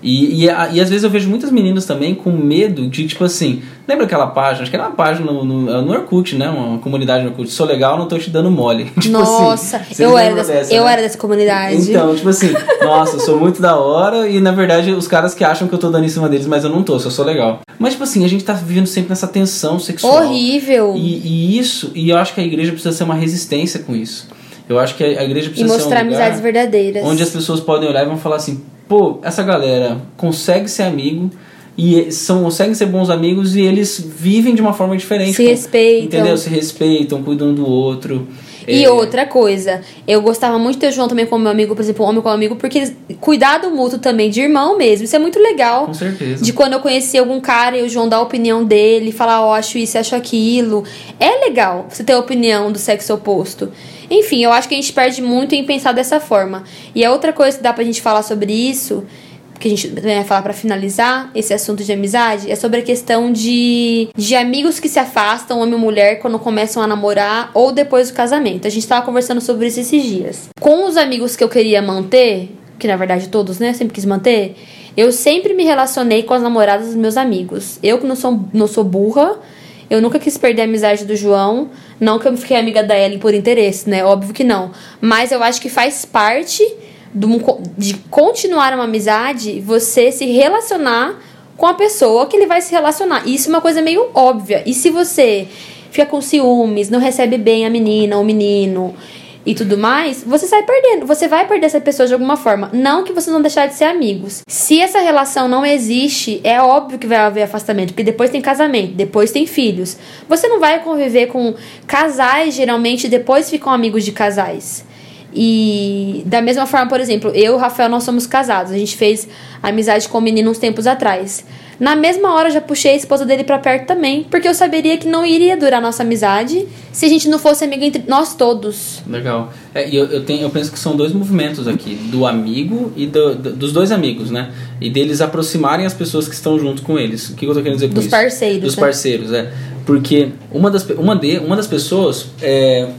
E, e, e, às vezes eu vejo muitas meninas também com medo de, tipo assim, lembra aquela página? Acho que era uma página no, no, no Orkut, né? Uma comunidade no Orkut. Sou legal, não tô te dando mole. tipo nossa, assim, eu, era dessa, dessa, eu né? era dessa comunidade. Então, tipo assim, nossa, eu sou muito da hora e na verdade os caras que acham que eu tô dando em cima deles, mas eu não tô, só sou legal. Mas, tipo assim, a gente tá vivendo sempre nessa tensão sexual. Horrível. E, e isso, e eu acho que a igreja precisa ser uma resistência com isso. Eu acho que a igreja precisa e mostrar um amizades verdadeiras. Onde as pessoas podem olhar e vão falar assim: pô, essa galera consegue ser amigo e são, conseguem ser bons amigos e eles vivem de uma forma diferente. Se respeitam. Entendeu? Se respeitam, cuidam um do outro. E É, outra coisa, eu gostava muito de ter o João também como meu amigo, por exemplo, homem como amigo, porque eles, cuidado mútuo também, de irmão mesmo. Isso é muito legal. Com certeza. De quando eu conheci algum cara e o João dá a opinião dele, falar, ó, acho isso, acho aquilo. É legal você ter a opinião do sexo oposto. Enfim, eu acho que a gente perde muito em pensar dessa forma. E a outra coisa que dá pra gente falar sobre isso, que a gente também vai falar pra finalizar esse assunto de amizade, é sobre a questão de, de amigos que se afastam, homem e mulher, quando começam a namorar ou depois do casamento. A gente tava conversando sobre isso esses dias. Com os amigos que eu queria manter, que na verdade todos, né, sempre quis manter, eu sempre me relacionei com as namoradas dos meus amigos. Eu que não sou, não sou burra, eu nunca quis perder a amizade do João. Não que eu fiquei amiga da Ellen por interesse, né? Óbvio que não. Mas eu acho que faz parte de, co- de continuar uma amizade você se relacionar com a pessoa que ele vai se relacionar. Isso é uma coisa meio óbvia. E se você fica com ciúmes, não recebe bem a menina ou o menino e tudo mais, você sai perdendo. Você vai perder essa pessoa de alguma forma. Não que vocês vão deixar de ser amigos. Se essa relação não existe, é óbvio que vai haver afastamento, porque depois tem casamento, depois tem filhos. Você não vai conviver com casais, geralmente depois ficam amigos de casais. E da mesma forma, por exemplo, eu e o Rafael nós somos casados. A gente fez amizade com o menino uns tempos atrás. Na mesma hora eu já puxei a esposa dele pra perto também, porque eu saberia que não iria durar nossa amizade se a gente não fosse amigo entre nós todos. Legal. É, eu, eu, tenho, eu penso que são dois movimentos aqui, do amigo e do, do- dos dois amigos, né? E deles aproximarem as pessoas que estão junto com eles. O que eu tô querendo dizer com Dos isso? parceiros, Dos né? parceiros, é. Porque uma das, uma de, uma das pessoas é,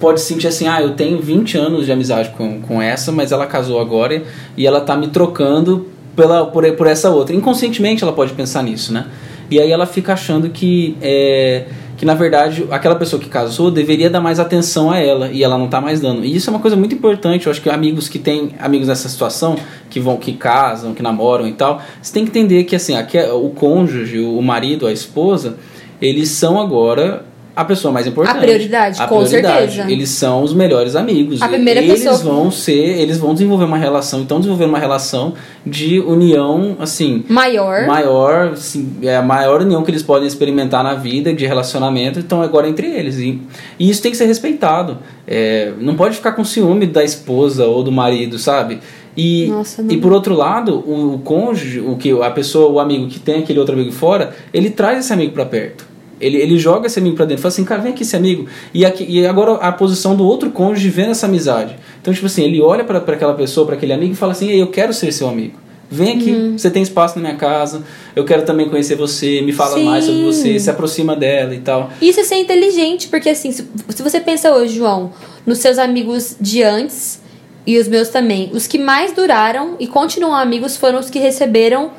pode sentir assim, ah, eu tenho 20 anos de amizade com, com essa, mas ela casou agora e ela tá me trocando pela, por, por essa outra. Inconscientemente ela pode pensar nisso, né? E aí ela fica achando que, é, que na verdade, aquela pessoa que casou deveria dar mais atenção a ela e ela não tá mais dando. E isso é uma coisa muito importante. Eu acho que amigos que têm amigos nessa situação, que vão, que casam, que namoram e tal, você tem que entender que assim, aqui, é- o cônjuge, o marido, a esposa, eles são agora a pessoa mais importante. A prioridade, A com prioridade. certeza. Eles são os melhores amigos. A primeira eles pessoa- vão ser, eles vão desenvolver uma relação, então desenvolvendo uma relação de união, assim, Maior. maior, assim, é a maior união que eles podem experimentar na vida de relacionamento, então agora entre eles. E, e isso tem que ser respeitado. É, não pode ficar com ciúme da esposa ou do marido, sabe? E, Nossa, e por outro lado, o, o cônjuge, o que a pessoa, o amigo que tem aquele outro amigo fora, ele traz esse amigo pra perto. Ele, ele joga esse amigo pra dentro, fala assim, cara, vem aqui esse amigo. E, aqui, e agora a posição do outro cônjuge vendo essa amizade. Então, tipo assim, ele olha pra pra aquela pessoa, pra aquele amigo e fala assim, Ei, eu quero ser seu amigo. Vem aqui, Uhum. você tem espaço na minha casa, eu quero também conhecer você, me fala Sim. mais sobre você, se aproxima dela e tal. Isso é ser inteligente, porque assim, se, se você pensa hoje, João, nos seus amigos de antes e os meus também, os que mais duraram e continuam amigos foram os que receberam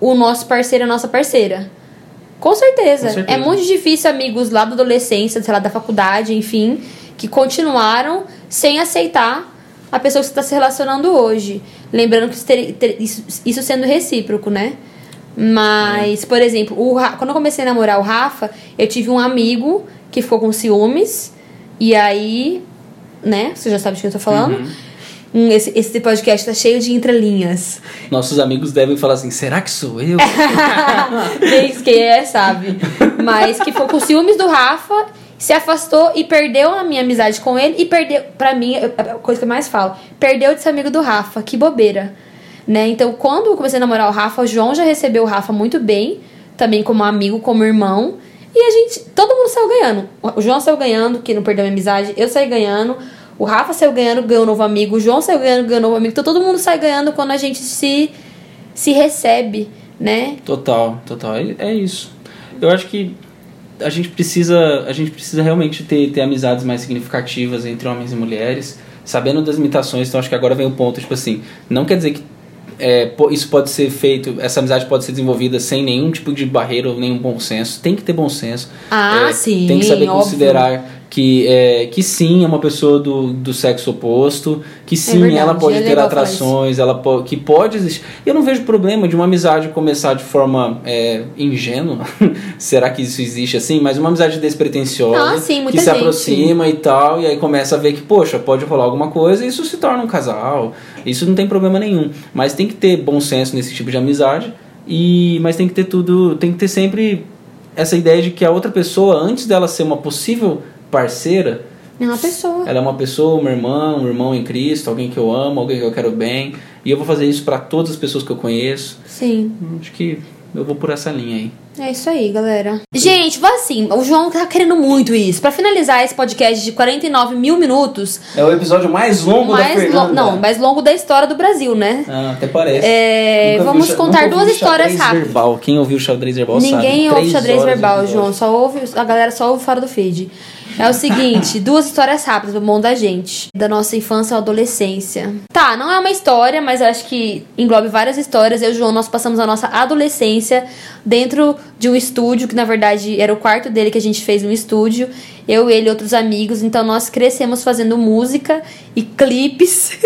o nosso parceiro, a nossa parceira. Com certeza. Com certeza. É muito difícil amigos lá da adolescência, sei lá, da faculdade, enfim, que continuaram sem aceitar a pessoa que você está se relacionando hoje. Lembrando que isso, sendo recíproco, né? Mas, por exemplo, o quando eu comecei a namorar o Rafa, eu tive um amigo que ficou com ciúmes. E aí, né? Você já sabe de quem eu tô falando. Uhum. Hum, Esse, esse podcast tá cheio de entrelinhas. Nossos amigos devem falar assim, será que sou eu? Quem quem é, sabe. Mas que ficou com ciúmes do Rafa, se afastou e perdeu a minha amizade com ele. E perdeu, pra mim, é a coisa que eu mais falo, perdeu de ser amigo do Rafa. Que bobeira. Né? Então, quando eu comecei a namorar o Rafa, o João já recebeu o Rafa muito bem, também como amigo, como irmão. E a gente, todo mundo saiu ganhando. O João saiu ganhando, que não perdeu a amizade, eu saí ganhando. O Rafa saiu ganhando, ganhou um novo amigo. O João saiu ganhando, ganhou um novo amigo. Então todo mundo sai ganhando quando a gente se, se recebe, né? Total, total. É, é isso. Eu acho que a gente precisa, a gente precisa realmente ter, ter amizades mais significativas entre homens e mulheres, sabendo das limitações. Então acho que agora vem o ponto, tipo assim, não quer dizer que é, isso pode ser feito, essa amizade pode ser desenvolvida sem nenhum tipo de barreira ou nenhum bom senso. Tem que ter bom senso. Ah, É, sim, Tem que saber óbvio. considerar que, é, que sim, é uma pessoa do, do sexo oposto, que sim, É verdade, ela pode é ter atrações, ela po que pode existir. Eu não vejo problema de uma amizade começar de forma é, ingênua. Será que isso existe assim? Mas uma amizade despretensiosa, Ah, sim, que se gente. aproxima e tal, e aí começa a ver que, poxa, pode rolar alguma coisa e isso se torna um casal. Isso não tem problema nenhum. Mas tem que ter bom senso nesse tipo de amizade. E mas tem que ter tudo, tem que ter sempre essa ideia de que a outra pessoa, antes dela ser uma possível parceira, É uma pessoa. ela é uma pessoa, uma irmã, um irmão em Cristo, alguém que eu amo, alguém que eu quero bem. E eu vou fazer isso para todas as pessoas que eu conheço. Sim. Acho que eu vou por essa linha aí. É isso aí, galera. Gente, vou assim, o João tá querendo muito isso. Pra finalizar esse podcast de 49 mil minutos, É o episódio mais longo da mais Fernanda. lo- não, mais longo da história do Brasil, né? Ah, até parece. É, vamos contar duas histórias rápidas. verbal. Quem ouviu o xadrez verbal sabe. Ninguém ouve xadrez verbal. João. Só ouve, a galera só ouve fora do feed. É o seguinte, duas histórias rápidas pro mundo da gente. Da nossa infância à adolescência. Tá, não é uma história, mas acho que englobe várias histórias. Eu e o João, nós passamos a nossa adolescência dentro de um estúdio, que na verdade era o quarto dele que a gente fez um estúdio. Eu, ele e outros amigos. Então nós crescemos fazendo música e clipes.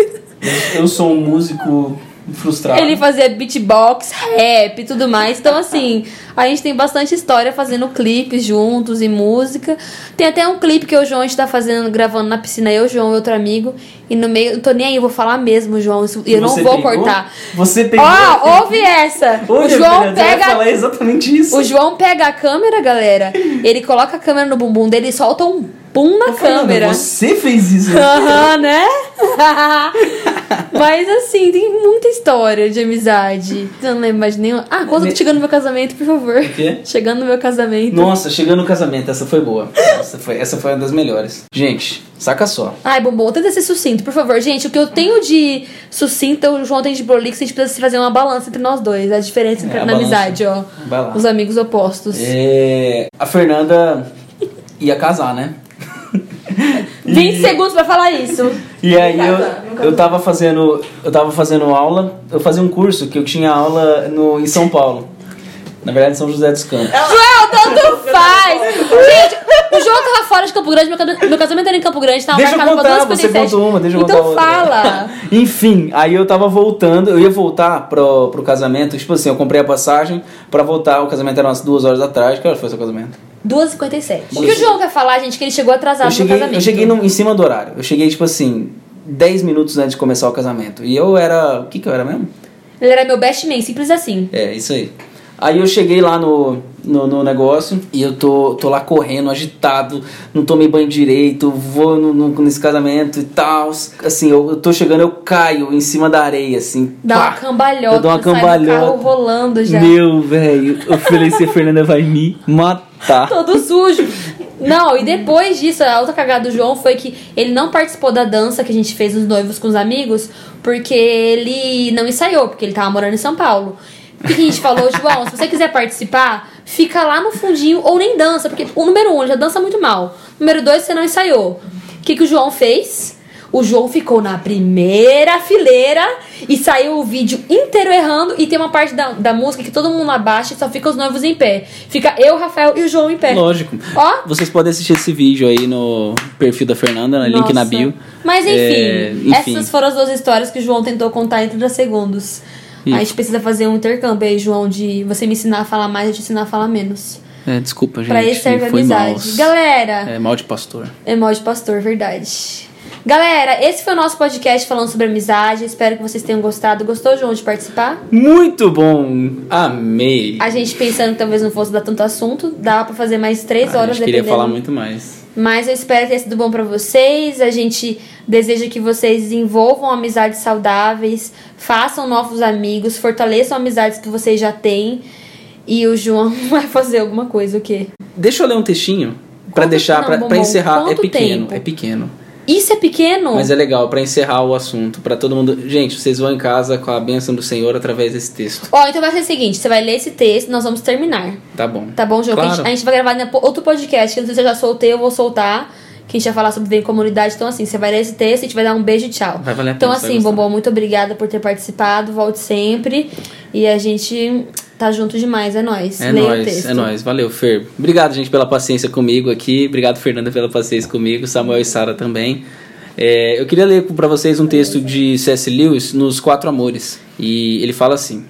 Eu sou um músico frustrado. Ele fazia beatbox, rap e tudo mais. Então, assim, a gente tem bastante história fazendo clipes juntos e música. Tem até um clipe que o João a gente tá fazendo, gravando na piscina, eu, o João e outro amigo. E no meio, eu tô nem aí, eu vou falar mesmo, João. isso- E eu não vou pegou? cortar. Você pegou. Ó, ouve essa! o Hoje, João pega. falar exatamente isso. O João pega a câmera, galera. Ele coloca a câmera no bumbum dele e solta um pum na Fernanda, câmera. Você fez isso. Aham, né? Mas assim, tem muita história de amizade. Eu não lembro mais nenhuma. Ah, conta Me- chegando no meu casamento, por favor. quê? Chegando no meu casamento. Nossa, chegando no casamento, essa foi boa. Essa foi, essa foi uma das melhores. Gente, saca só. Ai, Bombom, tenta ser sucinto, por favor. Gente, o que eu tenho de sucinto, o João tem de prolixo, a gente precisa fazer uma balança entre nós dois. A diferença entre, É, a na balança. amizade, ó. Vai lá. Os amigos opostos. É, a Fernanda ia casar, né? 20 segundos pra falar isso. E aí eu, nunca eu tava fazendo. Eu tava fazendo aula. Eu fazia um curso que eu tinha aula no, em São Paulo. Na verdade, em São José dos Campos. João, tanto faz! Gente, o João tava fora de Campo Grande, meu ca- meu casamento era em Campo Grande, tava Deixa eu marcado pra você 2h57. contou uma, deixa eu Então contar outra. fala! Enfim, aí eu tava voltando, eu ia voltar pro, pro casamento, tipo assim, eu comprei a passagem pra voltar, o casamento era umas duas horas tarde, que hora foi seu casamento? 2h57. O que o João quer falar, gente, que ele chegou atrasado Eu cheguei, no casamento. eu cheguei no- em cima do horário, eu cheguei tipo assim, 10 minutos antes de começar o casamento, e eu era, o que que eu era mesmo? Ele era meu best man, simples assim. É, isso aí. Aí eu cheguei lá no, no, no negócio e eu tô, tô lá correndo, agitado, não tomei banho direito, vou no, no- nesse casamento e tal. Assim, eu, eu tô chegando, eu caio em cima da areia, assim. Dá uma pá! cambalhota, Eu dou uma sai cambalhota. carro rolando já. Meu, velho, eu falei se a Fernanda vai me matar. Todo sujo. Não, e depois disso, a outra cagada do João foi que ele não participou da dança que a gente fez nos noivos com os amigos, porque ele não ensaiou, porque ele tava morando em São Paulo. O que a gente falou, João? Se você quiser participar, fica lá no fundinho ou nem dança, porque o número um, já dança muito mal. Número dois, você não ensaiou. O que, que o João fez? O João ficou na primeira fileira e saiu o vídeo inteiro errando. E tem uma parte da, da música que todo mundo abaixa e só fica os noivos em pé. Fica eu, Rafael e o João em pé. Lógico. Ó. Vocês podem assistir esse vídeo aí no perfil da Fernanda, link na bio. Mas enfim, É, enfim. essas foram as duas histórias que o João tentou contar em 30 segundos. Isso. A gente precisa fazer um intercâmbio aí, João, de você me ensinar a falar mais e eu te ensinar a falar menos. É, desculpa, gente. pra esse serve mal. amizade. Galera, É mal de pastor. emoji pastor, verdade. Galera, esse foi o nosso podcast falando sobre amizade. Espero que vocês tenham gostado. Gostou, João, de participar? Muito bom! Amei! A gente pensando que talvez não fosse dar tanto assunto, dá pra fazer mais três a horas gente queria falar muito mais. Mas eu espero ter sido bom pra vocês. A gente deseja que vocês desenvolvam amizades saudáveis, façam novos amigos, fortaleçam amizades que vocês já têm. E o João vai fazer alguma coisa, o quê? Deixa eu ler um textinho pra Quanto- deixar, pra encerrar. É pequeno, tempo? é pequeno. Isso é pequeno? Mas é legal pra encerrar o assunto, pra todo mundo. Gente, vocês vão em casa com a bênção do Senhor através desse texto. Ó, então vai ser o seguinte: você vai ler esse texto nós vamos terminar. Tá bom. Tá bom, João? Que A, Claro. gente, a gente vai gravar em outro podcast, que não sei se eu já soltei, eu vou soltar. Que a gente vai falar sobre bem comunidade. Então, assim, você vai ler esse texto, a gente vai dar um beijo e tchau. Vai valer a Então, pena, vai assim. Bombom, muito obrigada por ter participado. Volte sempre. E a gente tá junto demais. É nóis. É Leia o nóis, é nóis. Valeu, Fer. Obrigado, gente, pela paciência comigo aqui. Obrigado, Fernanda, pela paciência comigo. Samuel e Sara também. É, eu queria ler pra vocês um texto de C.S. Lewis nos Quatro Amores. E ele fala assim: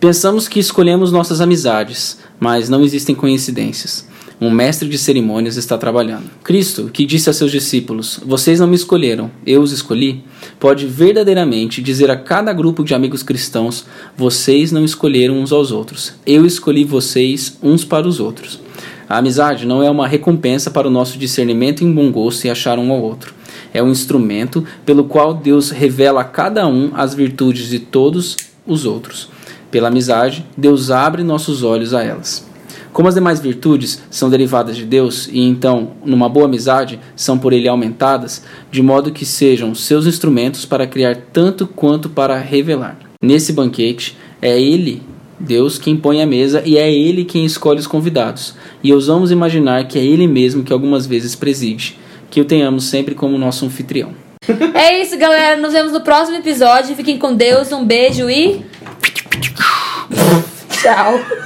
Pensamos que escolhemos nossas amizades, mas não existem coincidências. Um mestre de cerimônias está trabalhando. Cristo, que disse a seus discípulos: Vocês não me escolheram, eu os escolhi, pode verdadeiramente dizer a cada grupo de amigos cristãos: Vocês não escolheram uns aos outros, eu escolhi vocês uns para os outros. A amizade não é uma recompensa para o nosso discernimento em bom gosto e achar um ao outro. É um instrumento pelo qual Deus revela a cada um as virtudes de todos os outros. Pela amizade, Deus abre nossos olhos a elas. Como as demais virtudes são derivadas de Deus e então, numa boa amizade, são por ele aumentadas, de modo que sejam seus instrumentos para criar tanto quanto para revelar. Nesse banquete, é ele, Deus, quem põe a mesa e é ele quem escolhe os convidados. E ousamos imaginar que é ele mesmo que algumas vezes preside. Que o tenhamos sempre como nosso anfitrião. É isso, galera. Nos vemos no próximo episódio. Fiquem com Deus. Um beijo e. Tchau.